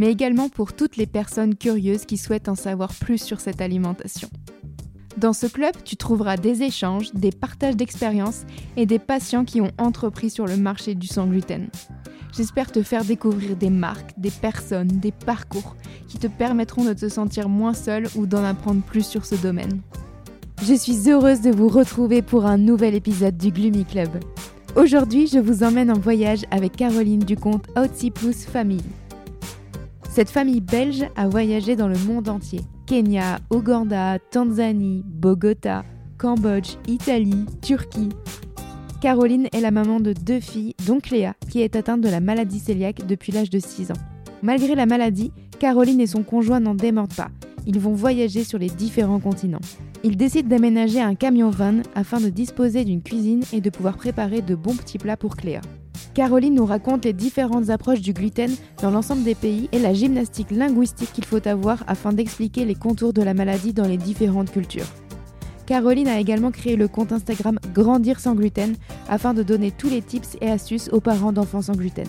mais également pour toutes les personnes curieuses qui souhaitent en savoir plus sur cette alimentation. Dans ce club, tu trouveras des échanges, des partages d'expériences et des patients qui ont entrepris sur le marché du sans gluten. J'espère te faire découvrir des marques, des personnes, des parcours qui te permettront de te sentir moins seul ou d'en apprendre plus sur ce domaine. Je suis heureuse de vous retrouver pour un nouvel épisode du Gloomy Club. Aujourd'hui, je vous emmène en voyage avec Caroline du compte Outsi Plus Famille. Cette famille belge a voyagé dans le monde entier. Kenya, Ouganda, Tanzanie, Bogota, Cambodge, Italie, Turquie. Caroline est la maman de deux filles, dont Cléa, qui est atteinte de la maladie cœliaque depuis l'âge de 6 ans. Malgré la maladie, Caroline et son conjoint n'en démordent pas. Ils vont voyager sur les différents continents. Ils décident d'aménager un camion-van afin de disposer d'une cuisine et de pouvoir préparer de bons petits plats pour Cléa. Caroline nous raconte les différentes approches du gluten dans l'ensemble des pays et la gymnastique linguistique qu'il faut avoir afin d'expliquer les contours de la maladie dans les différentes cultures. Caroline a également créé le compte Instagram Grandir sans gluten afin de donner tous les tips et astuces aux parents d'enfants sans gluten.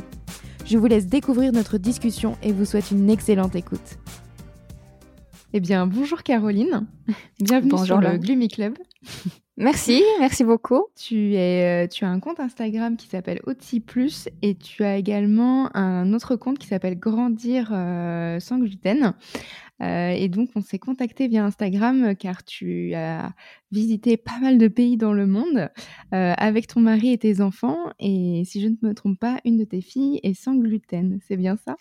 Je vous laisse découvrir notre discussion et vous souhaite une excellente écoute. Eh bien, bonjour Caroline. Bienvenue Bonjour, sur le. Gloomy Club. Merci, merci beaucoup. Euh, tu as un compte Instagram qui s'appelle Otsi Plus et tu as également un autre compte qui s'appelle Grandir euh, sans gluten. Euh, et donc, on s'est contacté via Instagram car tu as visité pas mal de pays dans le monde avec ton mari et tes enfants. Et si je ne me trompe pas, une de tes filles est sans gluten. C'est bien ça?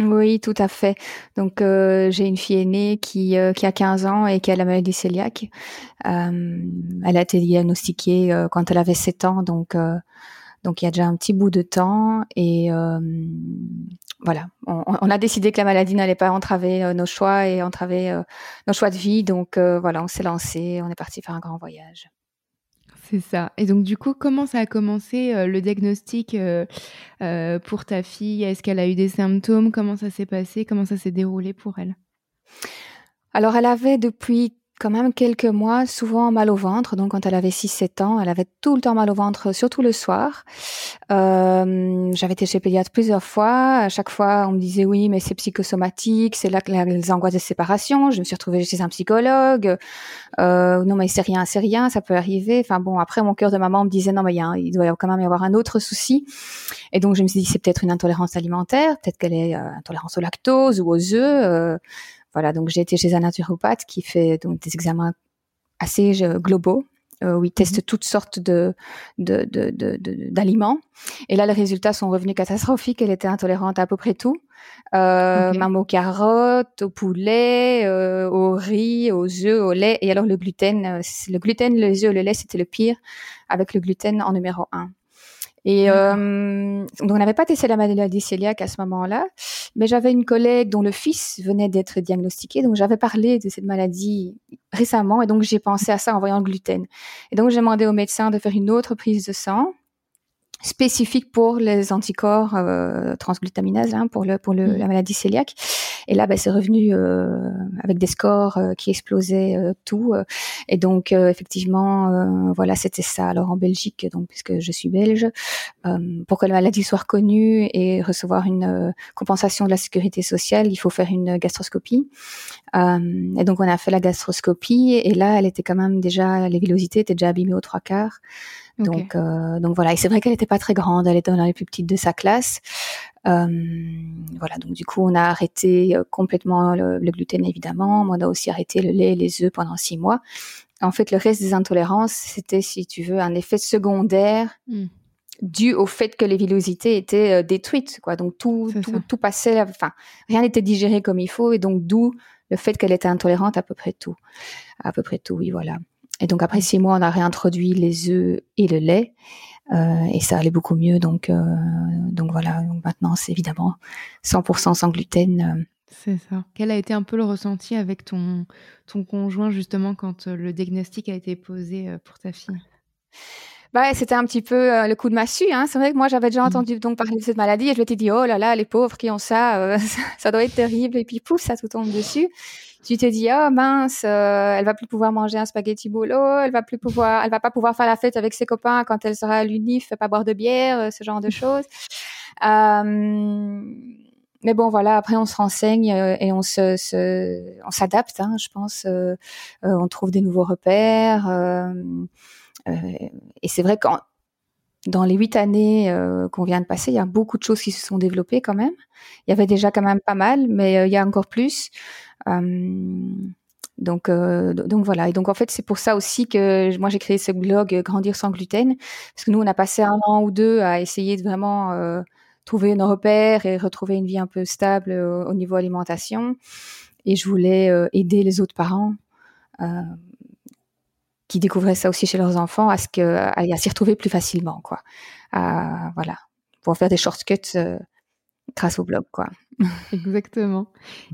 Oui, tout à fait. Donc, euh, j'ai une fille aînée qui, euh, qui a 15 ans et qui a la maladie cœliaque. Euh, elle a été diagnostiquée euh, quand elle avait 7 ans, donc, euh, donc il y a déjà un petit bout de temps. Et voilà, on, on a décidé que la maladie n'allait pas entraver nos choix et entraver nos choix de vie. Donc, voilà, on s'est lancé, on est parti faire un grand voyage. C'est ça. Et donc, du coup, comment ça a commencé euh, le diagnostic euh, euh, pour ta fille? Est-ce qu'elle a eu des symptômes? Comment ça s'est passé? Comment ça s'est déroulé pour elle? Alors, elle avait depuis quand même quelques mois souvent mal au ventre. Donc, quand elle avait 6-7 ans, elle avait tout le temps mal au ventre, surtout le soir. Euh, J'avais été chez pédiatre plusieurs fois. À chaque fois, on me disait oui, mais c'est psychosomatique, c'est là les angoisses de séparation. Je me suis retrouvée chez un psychologue. Euh, non, mais c'est rien, c'est rien, ça peut arriver. Enfin bon, après, mon cœur de maman me disait non, mais il, doit quand même y avoir un autre souci. Et donc, je me suis dit, c'est peut-être une intolérance alimentaire, peut-être qu'elle est euh, intolérance au lactose ou aux œufs. Voilà, donc j'ai été chez un naturopathe qui fait donc des examens assez euh, globaux. euh, où il teste toutes sortes de d'aliments. Et là, les résultats sont revenus catastrophiques. Elle était intolérante à peu près tout, euh, Ok. même aux carottes, au poulet, euh, au riz, aux œufs, au lait. Et alors le gluten, euh, le gluten, les œufs, le lait, c'était le pire, avec le gluten en numéro un. Et D'accord. euh, donc on n'avait pas testé la maladie cœliaque à ce moment-là, mais j'avais une collègue dont le fils venait d'être diagnostiqué, donc j'avais parlé de cette maladie récemment, et donc j'ai pensé à ça en voyant le gluten. Et donc j'ai demandé au médecin de faire une autre prise de sang spécifique pour les anticorps euh, transglutaminase hein, pour le pour le, Mhm. la maladie cœliaque. Et là, ben, c'est revenu euh, avec des scores euh, qui explosaient euh, tout. euh. et donc, euh, effectivement, euh, voilà, c'était ça. Alors en Belgique, donc puisque je suis belge, euh, pour que la maladie soit reconnue et recevoir une euh, compensation de la sécurité sociale, il faut faire une gastroscopie. Euh, et donc, on a fait la gastroscopie. Et là, elle était quand même déjà, les villosités étaient déjà abîmées aux trois quarts. Donc, euh, donc voilà. Et c'est vrai qu'elle n'était pas très grande. Elle était dans les plus petites de sa classe. Euh, voilà. Donc du coup, on a arrêté euh, complètement le, le gluten évidemment. Mais on a aussi arrêté le lait et les œufs pendant six mois. En fait, le reste des intolérances, c'était, si tu veux, un effet secondaire Mm. dû au fait que les villosités étaient euh, détruites. Quoi. Donc tout, tout, tout passait. Enfin, rien n'était digéré comme il faut. Et donc d'où le fait qu'elle était intolérante à peu près tout. À peu près tout, oui, voilà. Et donc après six mois, on a réintroduit les œufs et le lait. Euh, et ça allait beaucoup mieux. Donc, euh, donc voilà. Donc maintenant, c'est évidemment 100% sans gluten. euh, C'est ça. Quel a été un peu le ressenti avec ton, ton conjoint justement quand le diagnostic a été posé pour ta fille? Bah, c'était un petit peu euh, le coup de massue. Hein. C'est vrai que moi, j'avais déjà mmh. entendu donc parler de cette maladie et je m'étais dit, oh là là, les pauvres qui ont ça, euh, ça doit être terrible. Et puis, pouf, ça tout tombe dessus. Tu te dis, oh mince, euh, elle va plus pouvoir manger un spaghetti bolo, elle va plus pouvoir, elle va pas pouvoir faire la fête avec ses copains quand elle sera à l'UNIF, pas boire de bière, ce genre de choses. mais bon, voilà. Après, on se renseigne et on se, se on s'adapte. Hein, je pense. on trouve des nouveaux repères. Euh, et c'est vrai que dans les huit années euh, qu'on vient de passer, il y a beaucoup de choses qui se sont développées quand même. Il y avait déjà quand même pas mal, mais euh, il y a encore plus. donc, donc voilà. Et donc en fait, c'est pour ça aussi que moi j'ai créé ce blog Grandir sans gluten, parce que nous on a passé un an ou deux à essayer de vraiment trouver nos repères et retrouver une vie un peu stable au niveau alimentation. Et je voulais aider les autres parents qui découvraient ça aussi chez leurs enfants à ce que à, s'y retrouver plus facilement quoi. Voilà. Pour faire des shortcuts euh, grâce au blog quoi. Exactement.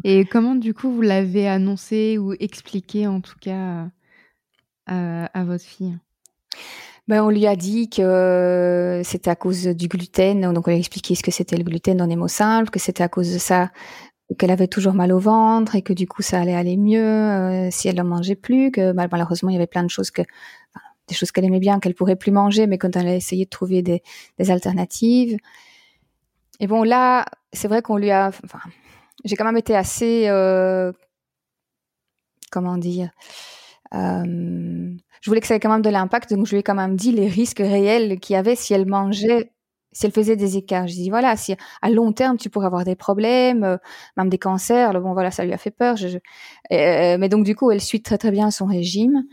Et comment du coup vous l'avez annoncé ou expliqué en tout cas à, votre fille? Ben, on lui a dit que c'était à cause du gluten, donc on lui a expliqué ce que c'était le gluten dans des mots simples, que c'était à cause de ça qu'elle avait toujours mal au ventre et que du coup ça allait aller mieux euh, si elle ne mangeait plus, que bah, malheureusement il y avait plein de choses que des choses qu'elle aimait bien qu'elle pourrait plus manger, mais quand elle a essayé de trouver des, des alternatives. Et bon là, c'est vrai qu'on lui a, enfin, j'ai quand même été assez, euh, comment dire, euh, je voulais que ça ait quand même de l'impact, donc je lui ai quand même dit les risques réels qu'il y avait si elle mangeait si elle faisait des écarts, je dis voilà, si à long terme tu pourrais avoir des problèmes, euh, même des cancers, bon voilà, ça lui a fait peur. Je, je, euh, mais donc du coup, elle suit très très bien son régime.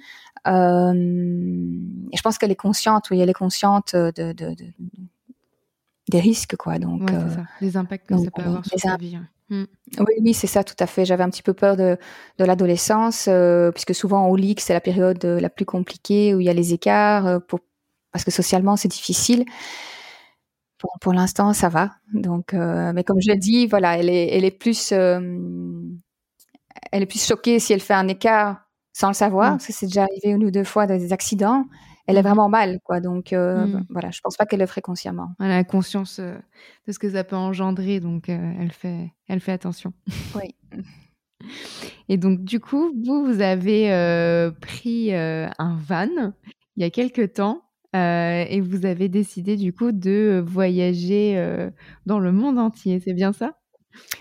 Euh, et je pense qu'elle est consciente, oui, elle est consciente de, de, de des risques quoi. Donc ouais, ça. les impacts que ça peut avoir sur sa vie. Mm. Oui, oui, c'est ça, tout à fait. J'avais un petit peu peur de, de l'adolescence, puisque souvent au lit, c'est la période la plus compliquée où il y a les écarts, pour, parce que socialement c'est difficile pour, l'instant, ça va. Donc, euh, mais comme je l'ai dit, voilà, elle est, elle est plus, euh, elle est plus choquée si elle fait un écart sans le savoir, mm. parce que c'est déjà arrivé une ou deux fois dans des accidents. Elle est mm. vraiment mal, quoi. Donc, euh, mm. voilà, je pense pas qu'elle le ferait consciemment. Elle a conscience de ce que ça peut engendrer, donc elle fait, elle fait attention. Oui. Et donc, du coup, vous, vous avez pris un van il y a quelques temps euh, et vous avez décidé du coup de voyager euh, dans le monde entier, c'est bien ça?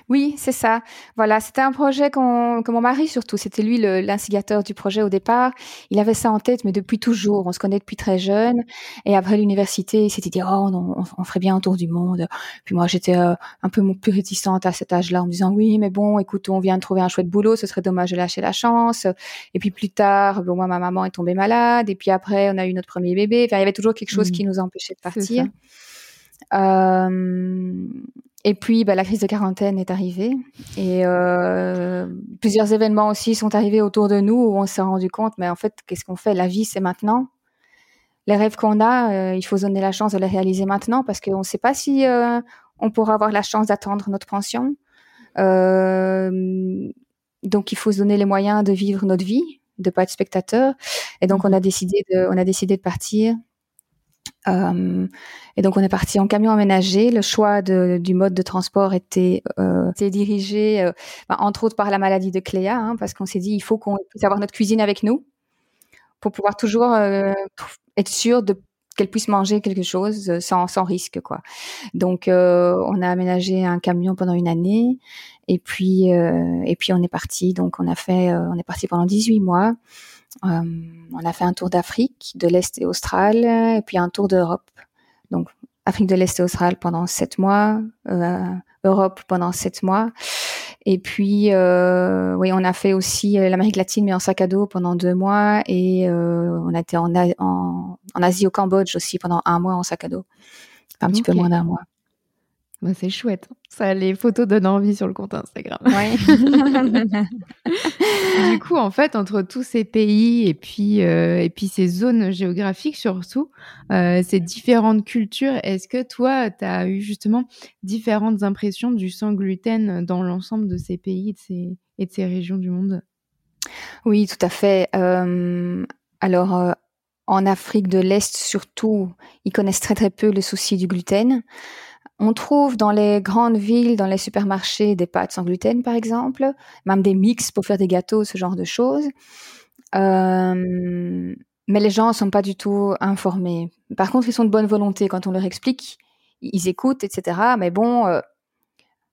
Oui, c'est ça. Voilà, c'était un projet que mon mari surtout, c'était lui l'instigateur du projet au départ. Il avait ça en tête, mais depuis toujours. On se connaît depuis très jeune. Et après l'université, il s'était dit, oh, on, ferait bien un tour du monde. Puis moi, j'étais euh, un peu plus réticente à cet âge-là, en me disant, oui, mais bon, écoute, on vient de trouver un chouette boulot, ce serait dommage de lâcher la chance. Et puis plus tard, bon, moi, ma maman est tombée malade. Et puis après, on a eu notre premier bébé. Enfin, il y avait toujours quelque chose mmh. qui nous empêchait de partir. Euh, et puis, bah, la crise de quarantaine est arrivée et euh, plusieurs événements aussi sont arrivés autour de nous où on s'est rendu compte, mais en fait, qu'est-ce qu'on fait? La vie, c'est maintenant. Les rêves qu'on a, euh, il faut donner la chance de les réaliser maintenant parce qu'on ne sait pas si euh, on pourra avoir la chance d'attendre notre pension. Donc, il faut se donner les moyens de vivre notre vie, de pas être spectateur. Et donc, on a décidé de, on a décidé de partir euh, et donc on est parti en camion aménagé. Le choix de, du mode de transport était, euh, dirigé, euh, bah, entre autres par la maladie de Cléa, hein, parce qu'on s'est dit il faut qu'on puisse avoir notre cuisine avec nous pour pouvoir toujours euh, être sûr de qu'elle puisse manger quelque chose euh, sans, sans risque quoi. Donc on a aménagé un camion pendant une année et puis et puis on est parti. Donc on a fait on est parti pendant 18 mois. Euh, on a fait un tour d'Afrique, de l'Est et Austral, et puis un tour d'Europe. Donc, Afrique de l'Est et Austral pendant sept mois, euh, Europe pendant sept mois. Et puis, euh, oui, on a fait aussi l'Amérique latine, mais en sac à dos pendant deux mois. Et on a été en, en, Asie, au Cambodge aussi pendant un mois en sac à dos. un petit peu moins d'un mois. Bah, c'est chouette. Ça, les photos donnent envie sur le compte Instagram. Ouais. du coup, en fait, entre tous ces pays et puis, euh, et puis ces zones géographiques surtout, euh, ces différentes cultures, est-ce que toi, tu as eu justement différentes impressions du sans gluten dans l'ensemble de ces pays et de ces, et de ces régions du monde? Oui, tout à fait. Euh, alors, en Afrique de l'Est surtout, ils connaissent très très peu le souci du gluten. On trouve dans les grandes villes, dans les supermarchés, des pâtes sans gluten, par exemple, même des mix pour faire des gâteaux, ce genre de choses. Euh, mais les gens ne sont pas du tout informés. Par contre, ils sont de bonne volonté quand on leur explique, ils écoutent, etc. Mais bon, euh,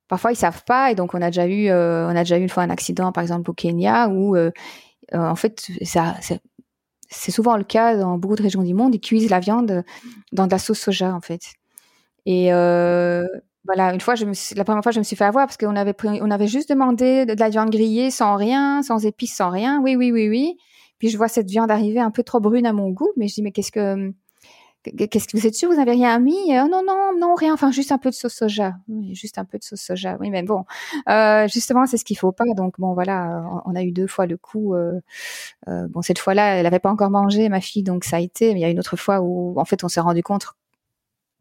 parfois ils savent pas, et donc on a déjà eu, euh, on a déjà eu une fois un accident, par exemple au Kenya, où en fait, c'est souvent le cas dans beaucoup de régions du monde, ils cuisent la viande dans de la sauce soja, en fait. Et euh, voilà, une fois, je me suis, la première fois, je me suis fait avoir parce qu'on avait pris, on avait juste demandé de, la viande grillée sans rien, sans épices, sans rien. Oui, oui, oui, oui. Puis je vois cette viande arriver un peu trop brune à mon goût, mais je dis mais qu'est-ce que Qu'est-ce que vous êtes sûr Vous n'avez rien mis? Oh, Non, non, non, rien. Enfin, juste un peu de sauce soja. Oui, juste un peu de sauce soja. Oui, mais bon, euh, justement, c'est ce qu'il faut pas. Donc bon, voilà, on a eu deux fois le coup. Euh, euh, bon, cette fois-là, elle avait pas encore mangé, ma fille, donc ça a été. Mais il y a une autre fois où, en fait, on s'est rendu compte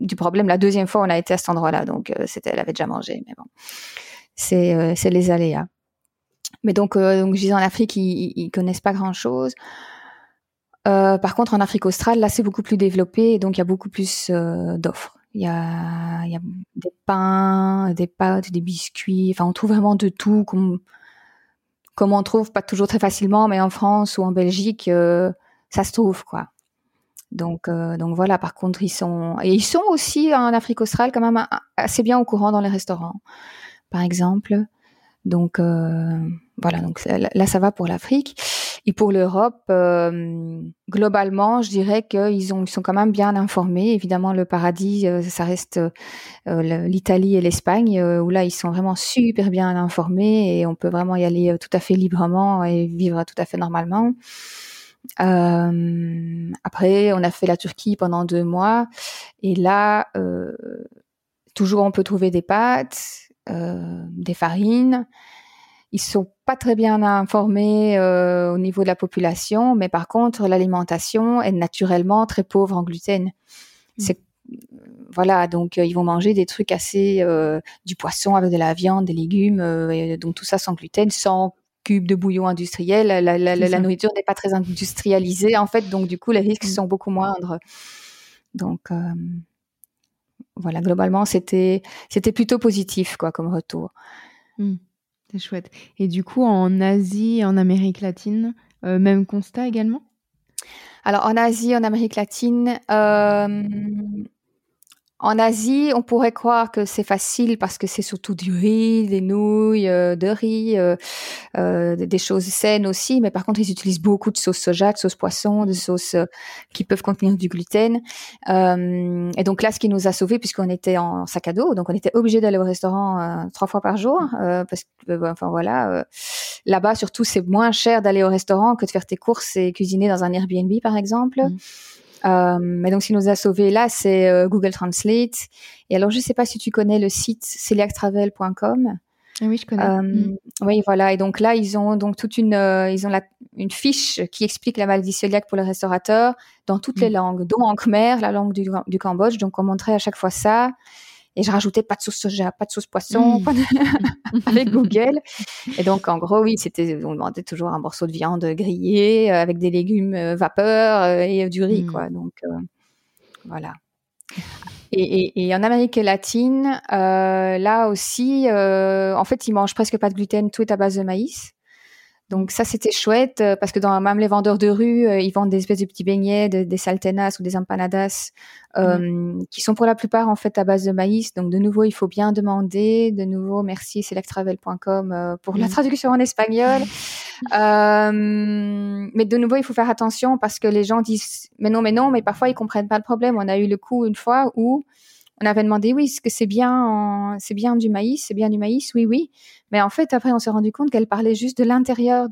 du problème. La deuxième fois, on a été à cet endroit-là, donc euh, elle avait déjà mangé, mais bon, c'est euh, les aléas. Mais donc, euh, donc je disais en Afrique, ils, ils connaissent pas grand-chose. par contre, en Afrique australe, là, c'est beaucoup plus développé, donc il y a beaucoup plus d'offres. Il y a, il y a des pains, des pâtes, des biscuits. Enfin, on trouve vraiment de tout, comme, comme on trouve pas toujours très facilement, mais en France ou en Belgique, ça se trouve, quoi. Donc, euh, donc voilà. Par contre, ils sont et ils sont aussi en Afrique australe quand même assez bien au courant dans les restaurants, par exemple. Donc euh, voilà. Donc là, ça va pour l'Afrique et pour l'Europe. Euh, globalement, je dirais qu'ils ont ils sont quand même bien informés. Évidemment, le paradis, euh, ça reste euh, l'Italie et l'Espagne où là, ils sont vraiment super bien informés et on peut vraiment y aller tout à fait librement et vivre tout à fait normalement. Euh, après, on a fait la Turquie pendant deux mois. Et là, euh, toujours, on peut trouver des pâtes, euh, des farines. Ils sont pas très bien informés au niveau de la population, mais par contre, l'alimentation est naturellement très pauvre en gluten. Mmh. C'est voilà, donc ils vont manger des trucs assez du poisson avec de la viande, des légumes, et donc tout ça sans gluten, sans cubes de bouillon industriel. La, nourriture n'est pas très industrialisée, en fait, donc du coup, les risques mm. sont beaucoup moindres. Donc, euh, voilà, globalement, c'était, c'était plutôt positif, quoi, comme retour. Mm. c'est chouette. Et du coup, en Asie, en Amérique latine, euh, même constat également? Alors, en Asie, en Amérique latine, euh, en Asie, on pourrait croire que c'est facile parce que c'est surtout du riz, des nouilles, euh, de riz, euh, euh, des choses saines aussi. Mais par contre, ils utilisent beaucoup de sauce soja, de sauce poisson, de sauces qui peuvent contenir du gluten. et donc là, ce qui nous a sauvés, puisqu'on était en sac à dos, donc on était obligé d'aller au restaurant trois fois par jour, parce que, enfin voilà, là-bas surtout, c'est moins cher d'aller au restaurant que de faire tes courses et cuisiner dans un Airbnb, par exemple. Mmh. Euh, mais donc, ce qui nous a sauvés là, c'est euh, Google Translate. Et alors, je ne sais pas si tu connais le site celiactravel.com. Ah oui, je connais. Euh, mm. Oui, voilà. Et donc là, ils ont donc toute une, ils ont la, une fiche qui explique la maladie cœliaque pour les restaurateurs dans toutes les mm. langues, dont en khmer, la langue du, du Cambodge. Donc, on montrait à chaque fois ça. Et je rajoutais pas de sauce soja, pas de sauce poisson, mmh. avec Google. Et donc, en gros, oui, c'était, on demandait toujours un morceau de viande grillée euh, avec des légumes euh, vapeur euh, et du riz, mmh. quoi. Donc, voilà. Et, et, en Amérique latine, là aussi, en fait, ils mangent presque pas de gluten, tout est à base de maïs. Donc ça, c'était chouette euh, parce que dans même les vendeurs de rue, euh, ils vendent des espèces de petits beignets, des saltenas ou des empanadas euh, qui sont pour la plupart en fait à base de maïs. Donc de nouveau, il faut bien demander. De nouveau, merci selectravel.com euh, pour la traduction en espagnol. mais de nouveau, il faut faire attention parce que les gens disent mais non, mais non, mais parfois ils comprennent pas le problème. On a eu le coup une fois où on avait demandé oui, est-ce que c'est bien, c'est bien du maïs, c'est bien du maïs, oui, oui. Mais en fait, après, on s'est rendu compte qu'elle parlait juste de l'intérieur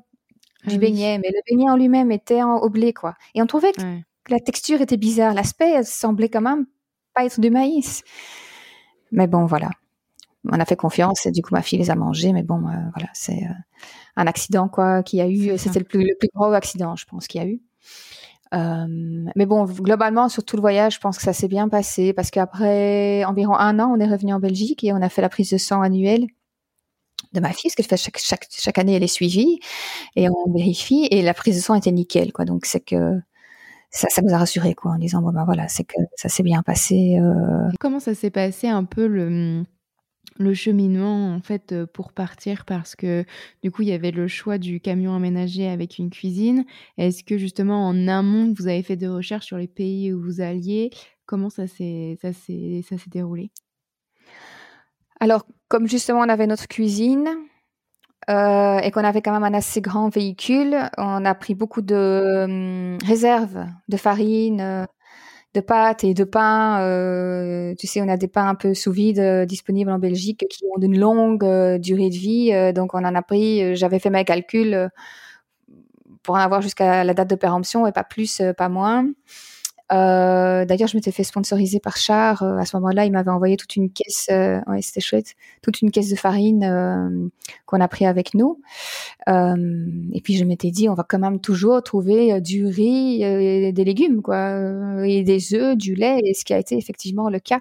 du ah beignet, mais le beignet en lui-même était en, au blé, quoi. Et on trouvait que la texture était bizarre, l'aspect semblait quand même pas être du maïs. Mais bon, voilà. on a fait confiance et du coup ma fille les a mangés. Mais bon, voilà, c'est un accident quoi qu'il y a eu. C'était le plus, le plus gros accident, je pense, qu'il y a eu. Euh, mais bon, globalement, sur tout le voyage, je pense que ça s'est bien passé parce qu'après environ un an, on est revenu en Belgique et on a fait la prise de sang annuelle de ma fille, parce que chaque, chaque, chaque année, elle est suivie et on vérifie et la prise de sang était nickel, quoi. Donc, c'est que ça, ça nous a rassuré, quoi, en disant, bon, ben voilà, c'est que ça s'est bien passé. Euh... Comment ça s'est passé un peu le, le cheminement en fait euh, pour partir parce que du coup il y avait le choix du camion aménagé avec une cuisine. Est-ce que justement en amont vous avez fait des recherches sur les pays où vous alliez? Comment ça s'est ça s'est déroulé? Alors comme justement on avait notre cuisine euh, et qu'on avait quand même un assez grand véhicule, on a pris beaucoup de hum, réserves de farine. De pâtes et de pain. Euh, tu sais, on a des pains un peu sous vide euh, disponibles en Belgique qui ont une longue euh, durée de vie. donc, on en a pris. J'avais fait mes calculs pour en avoir jusqu'à la date de péremption et pas plus, pas moins. Euh, D'ailleurs, je m'étais fait sponsoriser par Char. Euh, à ce moment-là, il m'avait envoyé toute une caisse, euh, ouais, c'était chouette, toute une caisse de farine qu'on a pris avec nous. et puis, je m'étais dit, on va quand même toujours trouver du riz, et des légumes, quoi, et des œufs, du lait, et ce qui a été effectivement le cas.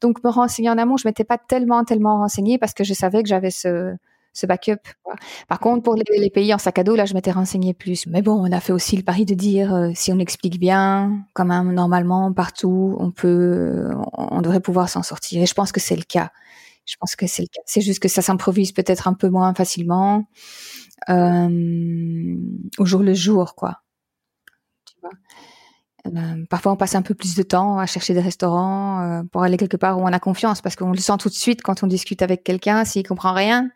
Donc, me renseigner en amont, je m'étais pas tellement, tellement renseignée parce que je savais que j'avais ce ce backup. Par contre, pour les, pays en sac à dos, là, je m'étais renseignée plus. Mais bon, on a fait aussi le pari de dire, euh, si on explique bien, quand même, normalement, partout, on peut, on devrait pouvoir s'en sortir. Et je pense que c'est le cas. Je pense que c'est le cas. C'est juste que ça s'improvise peut-être un peu moins facilement euh, au jour le jour, quoi. Tu vois? Euh, parfois, on passe un peu plus de temps à chercher des restaurants euh, pour aller quelque part où on a confiance, parce qu'on le sent tout de suite quand on discute avec quelqu'un, s'il comprend rien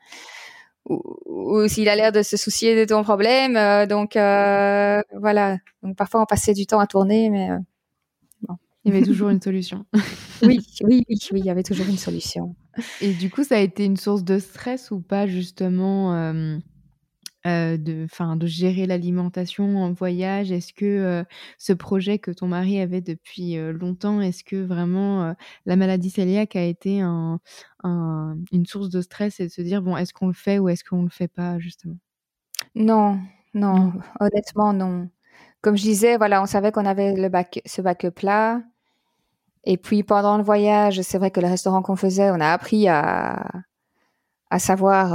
ou, s'il a l'air de se soucier de ton problème. Euh, donc euh, voilà. Donc parfois on passait du temps à tourner, mais euh, Il y avait toujours une solution. oui, oui, oui, oui, il y avait toujours une solution. Et du coup, ça a été une source de stress ou pas justement euh, de, fin, de gérer l'alimentation en voyage? Est-ce que euh, ce projet que ton mari avait depuis euh, longtemps, est-ce que vraiment la maladie cœliaque a été un, un, une source de stress et de se dire bon, est-ce qu'on le fait ou est-ce qu'on le fait pas justement? Non, non, honnêtement non. Comme je disais, voilà, on savait qu'on avait le bac, ce backup là. Et puis pendant le voyage, c'est vrai que le restaurant qu'on faisait, on a appris à, à savoir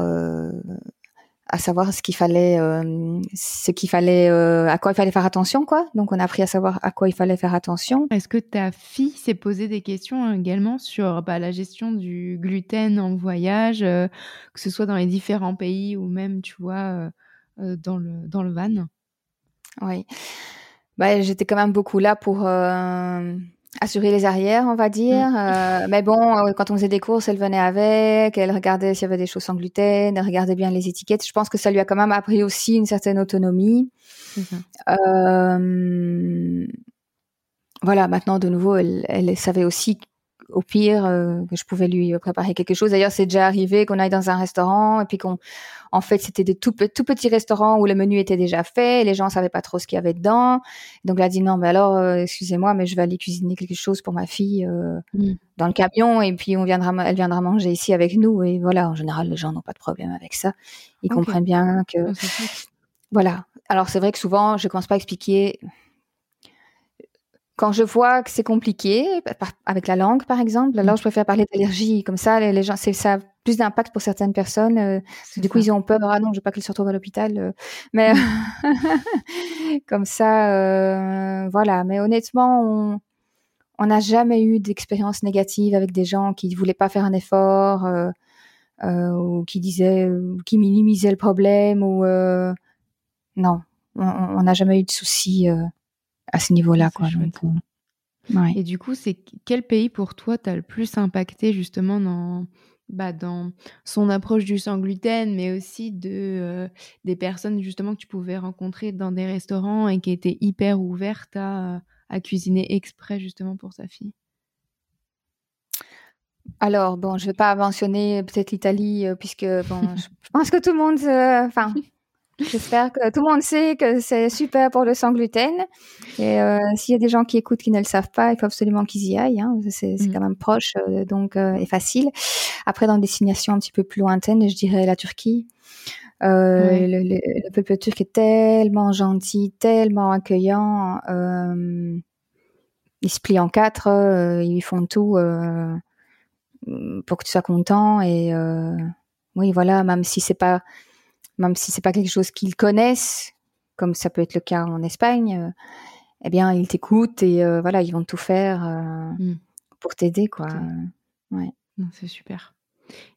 à savoir ce qu'il fallait, euh, ce qu'il fallait, euh, à quoi il fallait faire attention, quoi. Donc, on a appris à savoir à quoi il fallait faire attention. Est-ce que ta fille s'est posé des questions également sur bah, la gestion du gluten en voyage, euh, que ce soit dans les différents pays ou même, tu vois, dans le dans le van? Oui. Bah, j'étais quand même beaucoup là pour assurer les arrières, on va dire. Mm. Euh, mais bon, euh, quand on faisait des courses, elle venait avec, elle regardait s'il y avait des choses sans gluten, elle regardait bien les étiquettes. Je pense que ça lui a quand même appris aussi une certaine autonomie. Euh, voilà, maintenant de nouveau, elle, elle savait aussi au pire euh, que je pouvais lui préparer quelque chose. D'ailleurs, c'est déjà arrivé qu'on aille dans un restaurant et puis qu'on, en fait, c'était des tout, tout petits restaurants où le menu était déjà fait, et les gens savaient pas trop ce qu'il y avait dedans. Donc, elle a dit non, mais alors, euh, excusez-moi, mais je vais aller cuisiner quelque chose pour ma fille euh, mm. dans le camion et puis on viendra, elle viendra manger ici avec nous. Et voilà, en général, les gens n'ont pas de problème avec ça. Ils comprennent bien que, voilà. Alors, c'est vrai que souvent, je commence pas à expliquer quand je vois que c'est compliqué, avec la langue par exemple, alors mm. je préfère parler d'allergie. Comme ça, les, gens, c'est ça a plus d'impact pour certaines personnes. Euh, du coup, ils ont peur. Ah non, je veux pas qu'ils se retrouvent à l'hôpital. Euh. mais mm. comme ça, euh, voilà. Mais honnêtement, on n'a jamais eu d'expérience négative avec des gens qui voulaient pas faire un effort ou qui disaient, ou qui minimisaient le problème ou non, on n'a jamais eu de soucis à ce niveau-là. Quoi, euh, Et du coup, c'est quel pays pour toi t'as le plus impacté justement dans, bah, dans son approche du sans gluten, mais aussi de euh, des personnes justement que tu pouvais rencontrer dans des restaurants et qui étaient hyper ouvertes à, à cuisiner exprès justement pour sa fille? Alors bon, je vais pas mentionner peut-être l'Italie euh, puisque bon, je pense que tout le monde, enfin J'espère que tout le monde sait que c'est super pour le sans gluten. Et euh, s'il y a des gens qui écoutent qui ne le savent pas, il faut absolument qu'ils y aillent. Hein. C'est mm. quand même proche euh, donc euh, et facile. Après, dans des destinations un petit peu plus lointaines, je dirais la Turquie. Le, le, peuple turc est tellement gentil, tellement accueillant. Ils se plient en quatre, ils font tout pour que tu sois content. Et oui, voilà, même si c'est pas même si c'est pas quelque chose qu'ils connaissent, comme ça peut être le cas en Espagne, euh, eh bien, ils t'écoutent et euh, voilà, ils vont tout faire euh, mmh. pour t'aider, quoi. Ouais. C'est super.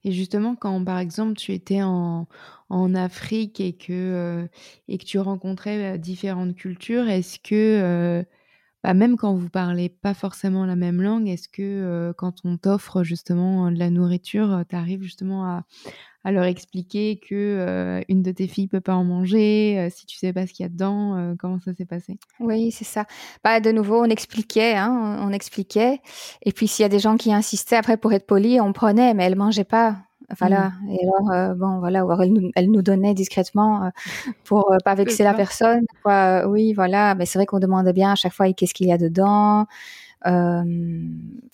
Et justement, quand par exemple tu étais en, en Afrique et que, et que tu rencontrais différentes cultures, est-ce que, bah, même quand vous parlez pas forcément la même langue, est-ce que quand on t'offre justement de la nourriture, tu arrives justement à, leur expliquer que une de tes filles peut pas en manger, si tu sais pas ce qu'il y a dedans, comment ça s'est passé? Oui, c'est ça. Bah, de nouveau, on expliquait, hein, on, expliquait. Et puis s'il y a des gens qui insistaient, après pour être poli, on prenait, mais elle mangeait pas. Voilà. Mmh. Et alors, bon, voilà, elle nous, elle nous donnait discrètement pour pas vexer la personne. Quoi. Oui, voilà. Mais c'est vrai qu'on demandait bien à chaque fois qu'est-ce qu'il y a dedans. Euh,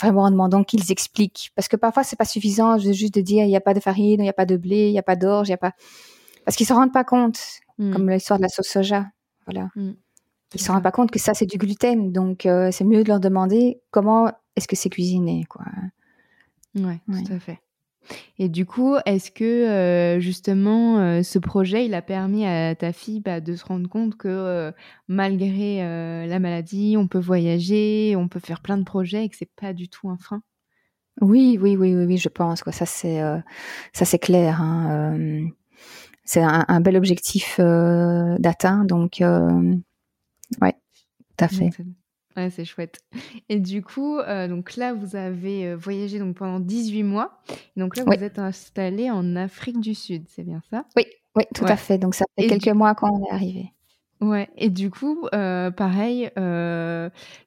vraiment en demandant qu'ils expliquent. Parce que parfois, c'est pas suffisant juste de dire il n'y a pas de farine, il n'y a pas de blé, il n'y a pas d'orge, il n'y a pas. Parce qu'ils se rendent pas compte, mm. comme l'histoire de la sauce soja. Voilà. Mm. Ils se rendent pas compte que ça, c'est du gluten. Donc, euh, c'est mieux de leur demander comment est-ce que c'est cuisiné, quoi. Ouais, ouais, tout à fait. Et du coup, est-ce que euh, justement euh, ce projet, il a permis à ta fille bah, de se rendre compte que euh, malgré la maladie, on peut voyager, on peut faire plein de projets et que c'est pas du tout un frein? Oui, oui, oui, oui, oui, je pense. Quoi. Ça c'est ça c'est clair. Hein, c'est un, bel objectif d'atteindre, donc ouais, tout à fait. Ouais, c'est chouette. Et du coup, euh, donc là, vous avez euh, voyagé donc pendant 18 mois. Donc là, vous êtes installé en Afrique du Sud, c'est bien ça? Oui, oui, tout à fait. Donc ça fait quelques mois qu'on est arrivé. Ouais, et du coup, euh, pareil,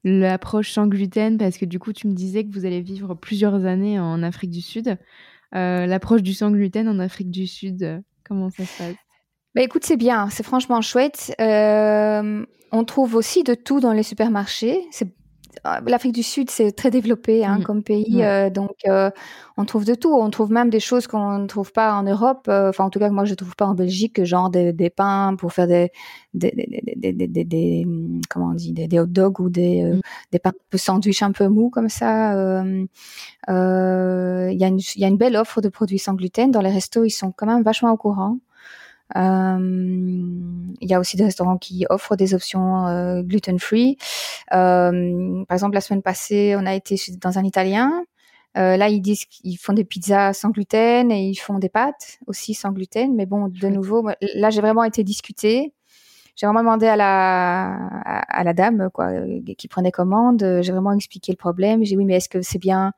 l'approche sans gluten, parce que du coup, tu me disais que vous allez vivre plusieurs années en Afrique du Sud. l'approche du sans gluten en Afrique du Sud, comment ça se passe? Bah écoute, c'est bien, c'est franchement chouette. Euh, on trouve aussi de tout dans les supermarchés. C'est euh, L'Afrique du Sud, c'est très développé hein, mmh. comme pays, euh, donc euh, on trouve de tout. On trouve même des choses qu'on ne trouve pas en Europe. Euh, enfin, en tout cas, moi, je ne trouve pas en Belgique, genre des, des pains pour faire des, des, des, des, des comment on dit, des, hot dogs ou des, mmh. des pains de sandwich un peu mous comme ça. Il y, a une, y a une belle offre de produits sans gluten. Dans les restos, ils sont quand même vachement au courant. Euh, il y a aussi des restaurants qui offrent des options euh, gluten-free. Euh, par exemple, la semaine passée, on a été dans un Italien. là, ils disent qu'ils font des pizzas sans gluten et ils font des pâtes aussi sans gluten. Mais bon, de nouveau, là, j'ai vraiment été discutée j'ai vraiment demandé à la à, la dame quoi qui prenait commande j'ai vraiment expliqué le problème j'ai dit oui mais est-ce que c'est bien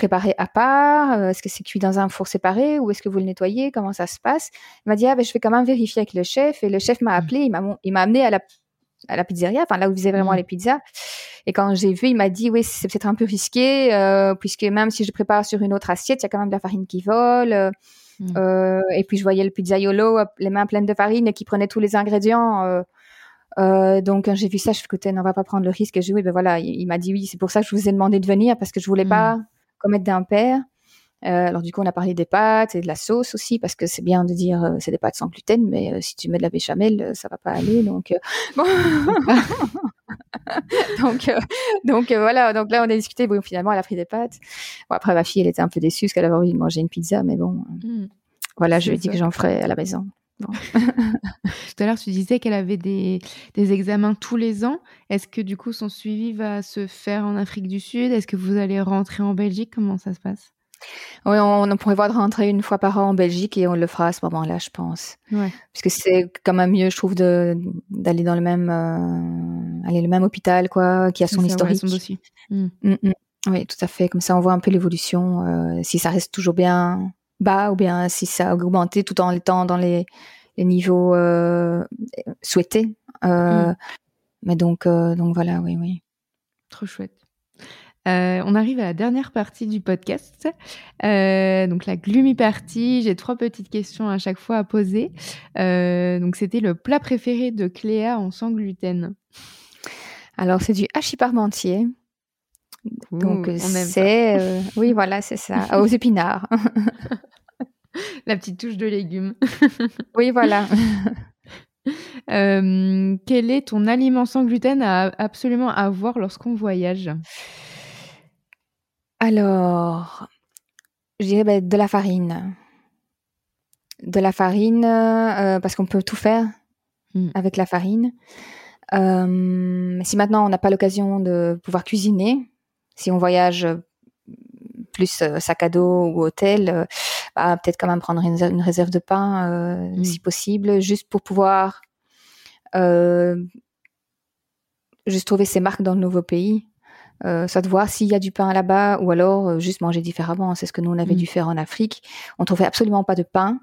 préparé à part euh, Est-ce que c'est cuit dans un four séparé ou est-ce que vous le nettoyez Comment ça se passe? Il m'a dit ah ben je vais quand même vérifier avec le chef et le chef m'a mmh. appelé, il m'a il m'a amené à la à la pizzeria, enfin là où faisait vraiment mmh. les pizzas. Et quand j'ai vu, il m'a dit oui c'est peut-être un peu risqué euh, puisque même si je prépare sur une autre assiette, il y a quand même de la farine qui vole. Euh, mmh. euh et puis je voyais le pizzaiolo, les mains pleines de farine et qui prenait tous les ingrédients. Euh, donc quand j'ai vu ça, je me suis dit, on va pas prendre le risque. Et je oui, ben voilà, il, m'a dit oui, c'est pour ça que je vous ai demandé de venir parce que je voulais pas commettre d'impair. Euh, alors du coup, on a parlé des pâtes et de la sauce aussi, parce que c'est bien de dire euh, c'est des pâtes sans gluten, mais euh, si tu mets de la béchamel, euh, ça va pas aller. Donc, bon. donc, donc voilà. Donc là, on a discuté. Bon, finalement, elle a pris des pâtes. Bon, après, ma fille, elle était un peu déçue parce qu'elle avait envie de manger une pizza, mais bon, mmh. voilà, je lui ai dit que j'en ferais à la maison. Tout à l'heure, tu disais qu'elle avait des, des, examens tous les ans. Est-ce que du coup, son suivi va se faire en Afrique du Sud? Est-ce que vous allez rentrer en Belgique? Comment ça se passe? Oui, on, pourrait voir de rentrer une fois par an en Belgique et on le fera à ce moment-là, je pense. Ouais. Parce que c'est quand même mieux, je trouve, d'aller dans le même, euh, aller le même hôpital, quoi, qui a son historique. son mm. Mm, mm. Oui, tout à fait. Comme ça, on voit un peu l'évolution. Euh, si ça reste toujours bien bas ou bien si ça a augmenté tout en étant dans les, les niveaux euh, souhaités. Euh, mm. Mais donc, euh, donc voilà, oui, oui. Trop chouette. Euh, on arrive à la dernière partie du podcast, euh, donc la gloomy party. J'ai trois petites questions à chaque fois à poser. Euh, donc c'était le plat préféré de Cléa en sans gluten. Alors c'est du hachis parmentier. Donc c'est, oui voilà c'est ça, aux épinards. la petite touche de légumes. oui voilà. quel est ton aliment sans gluten à absolument avoir lorsqu'on voyage? Alors, je dirais bah, de la farine. De la farine, euh, parce qu'on peut tout faire hmm. avec la farine. Euh, si maintenant on n'a pas l'occasion de pouvoir cuisiner, si on voyage plus euh, sac à dos ou hôtel, bah, peut-être quand même prendre une, réserve de pain hmm. si possible, juste pour pouvoir juste trouver ses marques dans le nouveau pays. Euh, soit de voir s'il y a du pain là-bas ou alors euh, juste manger différemment. C'est ce que nous on avait mm. dû faire en Afrique. On trouvait absolument pas de pain.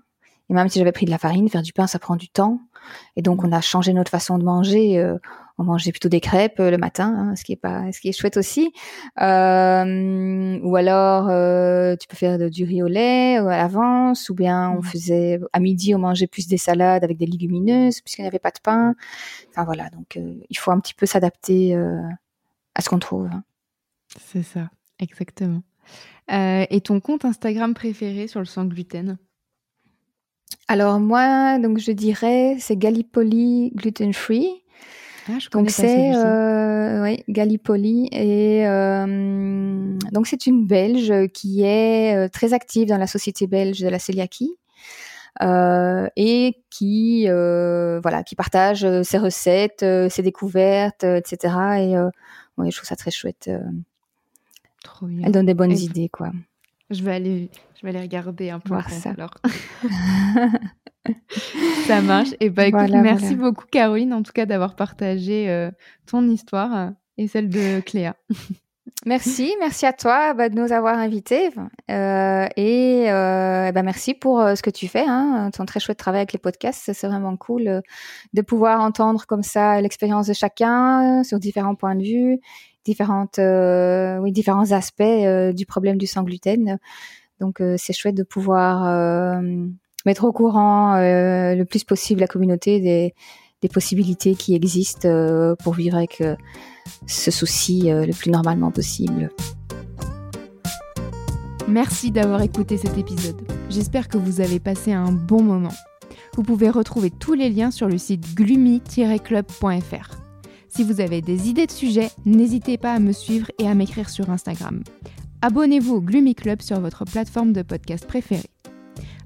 Et même si j'avais pris de la farine, faire du pain, ça prend du temps. Et donc on a changé notre façon de manger. Euh, on mangeait plutôt des crêpes le matin, hein, ce qui est pas, ce qui est chouette aussi. ou alors tu peux faire de, du riz au lait à l'avance, ou bien on mm. faisait à midi on mangeait plus des salades avec des légumineuses puisqu'il n'y avait pas de pain. Enfin voilà, donc il faut un petit peu s'adapter à ce qu'on trouve. C'est ça, exactement. Euh, et ton compte Instagram préféré sur le sans gluten? Alors moi, donc je dirais c'est Gallipoli gluten free. Ah, je donc c'est euh, oui, Gallipoli et euh, donc c'est une Belge qui est euh, très active dans la société belge de la cœliaquie. Euh, et qui voilà qui partage ses recettes, ses découvertes, etc. Et je trouve ça très chouette. Trop bien. Elle donne des bonnes idées, quoi. Je vais aller, je vais aller regarder un peu. Voir ça. Alors. ça marche. Et bah écoute, merci beaucoup Caroline, en tout cas d'avoir partagé euh, ton histoire euh, et celle de Cléa. Merci, merci à toi bah, de nous avoir invités euh, et euh, bah, merci pour euh, ce que tu fais. Hein, ton très chouette travail avec les podcasts, c'est vraiment cool de pouvoir entendre comme ça l'expérience de chacun sur différents points de vue, différentes, oui, différents aspects du problème du sang gluten. Donc c'est chouette de pouvoir mettre au courant le plus possible la communauté des des possibilités qui existent euh, pour vivre avec euh, ce souci euh, le plus normalement possible. Merci d'avoir écouté cet épisode. J'espère que vous avez passé un bon moment. Vous pouvez retrouver tous les liens sur le site gloomy-club.fr. Si vous avez des idées de sujets, n'hésitez pas à me suivre et à m'écrire sur Instagram. Abonnez-vous au Gloomy Club sur votre plateforme de podcast préférée.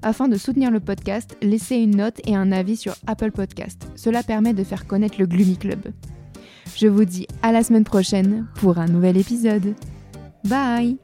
Afin de soutenir le podcast, laissez une note et un avis sur Apple Podcast. Cela permet de faire connaître le Gloomy Club. Je vous dis à la semaine prochaine pour un nouvel épisode. Bye